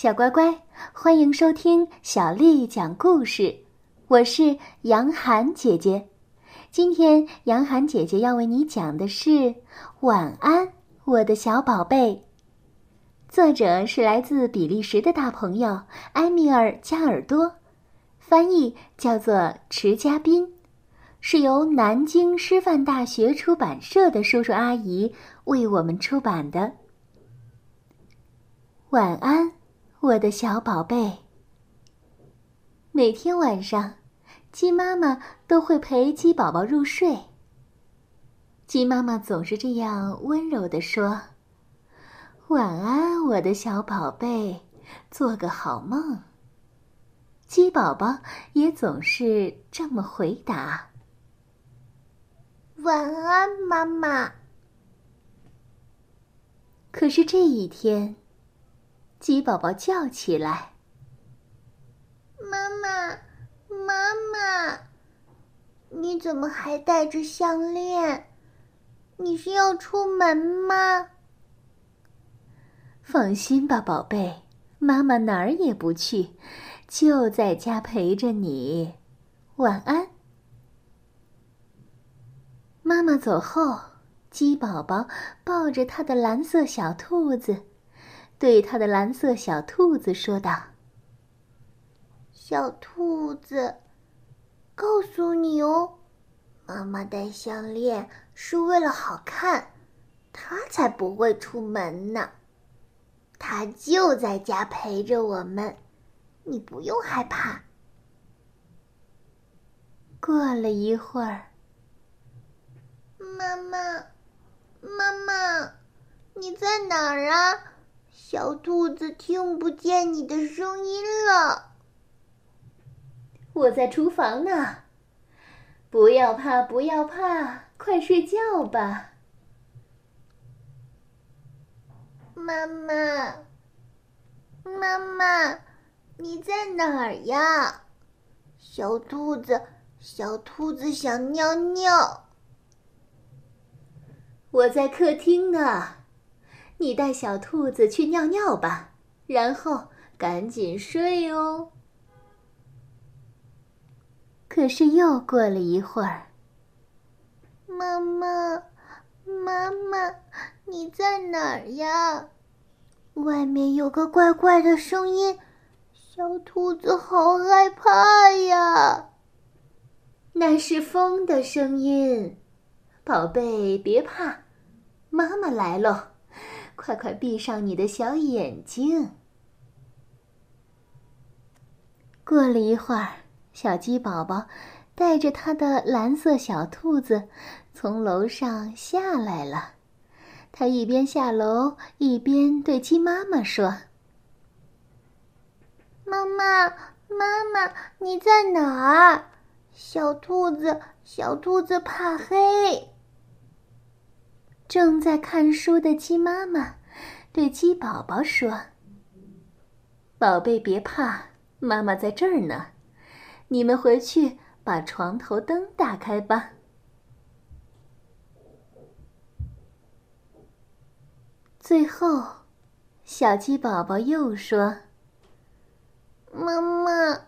小乖乖，欢迎收听小丽讲故事。我是杨涵姐姐，今天杨涵姐姐要为你讲的是《晚安，我的小宝贝》。作者是来自比利时的大朋友埃米尔·加尔多，翻译叫做池嘉斌，是由南京师范大学出版社的叔叔阿姨为我们出版的。晚安。我的小宝贝。每天晚上，鸡妈妈都会陪鸡宝宝入睡。鸡妈妈总是这样温柔地说：“晚安，我的小宝贝，做个好梦。”鸡宝宝也总是这么回答：“晚安，妈妈。”可是这一天。鸡宝宝叫起来：“妈妈，妈妈，你怎么还戴着项链？你是要出门吗？”放心吧，宝贝，妈妈哪儿也不去，就在家陪着你。晚安。妈妈走后，鸡宝宝抱着他的蓝色小兔子。对他的蓝色小兔子说道：“小兔子，告诉你哦，妈妈戴项链是为了好看，她才不会出门呢。她就在家陪着我们，你不用害怕。”过了一会儿，妈妈，妈妈，你在哪儿啊？小兔子听不见你的声音了。我在厨房呢。不要怕，不要怕，快睡觉吧。妈妈，妈妈，你在哪儿呀？小兔子，小兔子想尿尿。我在客厅呢。你带小兔子去尿尿吧，然后赶紧睡哦。可是又过了一会儿，妈妈，妈妈，你在哪儿呀？外面有个怪怪的声音，小兔子好害怕呀。那是风的声音，宝贝，别怕，妈妈来喽。快快闭上你的小眼睛。过了一会儿，小鸡宝宝带着他的蓝色小兔子从楼上下来了。他一边下楼，一边对鸡妈妈说：“妈妈，妈妈，你在哪儿？小兔子，小兔子怕黑。”正在看书的鸡妈妈对鸡宝宝说：“宝贝，别怕，妈妈在这儿呢。你们回去把床头灯打开吧。”最后，小鸡宝宝又说：“妈妈，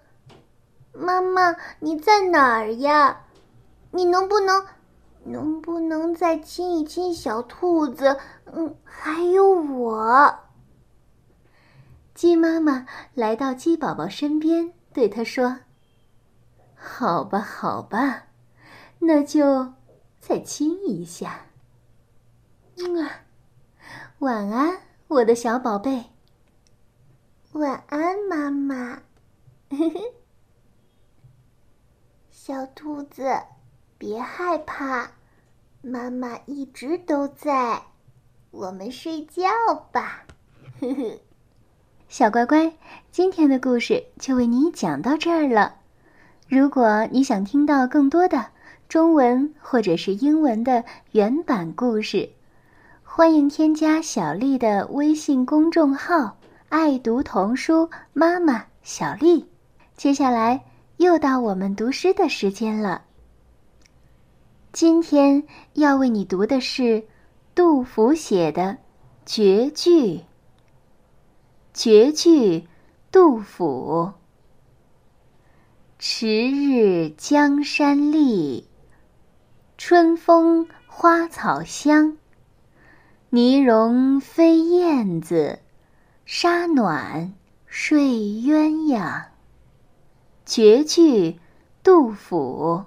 妈妈，你在哪儿呀？你能不能……”能不能再亲一亲小兔子？嗯，还有我。鸡妈妈来到鸡宝宝身边，对他说：“好吧，好吧，那就再亲一下。”嗯啊，晚安，我的小宝贝。晚安，妈妈。小兔子。别害怕，妈妈一直都在。我们睡觉吧，呵呵。小乖乖，今天的故事就为你讲到这儿了。如果你想听到更多的中文或者是英文的原版故事，欢迎添加小丽的微信公众号“爱读童书妈妈小丽”。接下来又到我们读诗的时间了。今天要为你读的是杜甫写的绝句。绝句，杜甫。迟日江山丽，春风花草香。泥融飞燕子，沙暖睡鸳鸯。绝句，杜甫。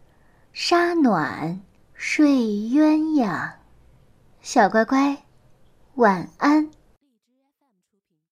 沙暖睡鸳鸯。小乖乖，晚安。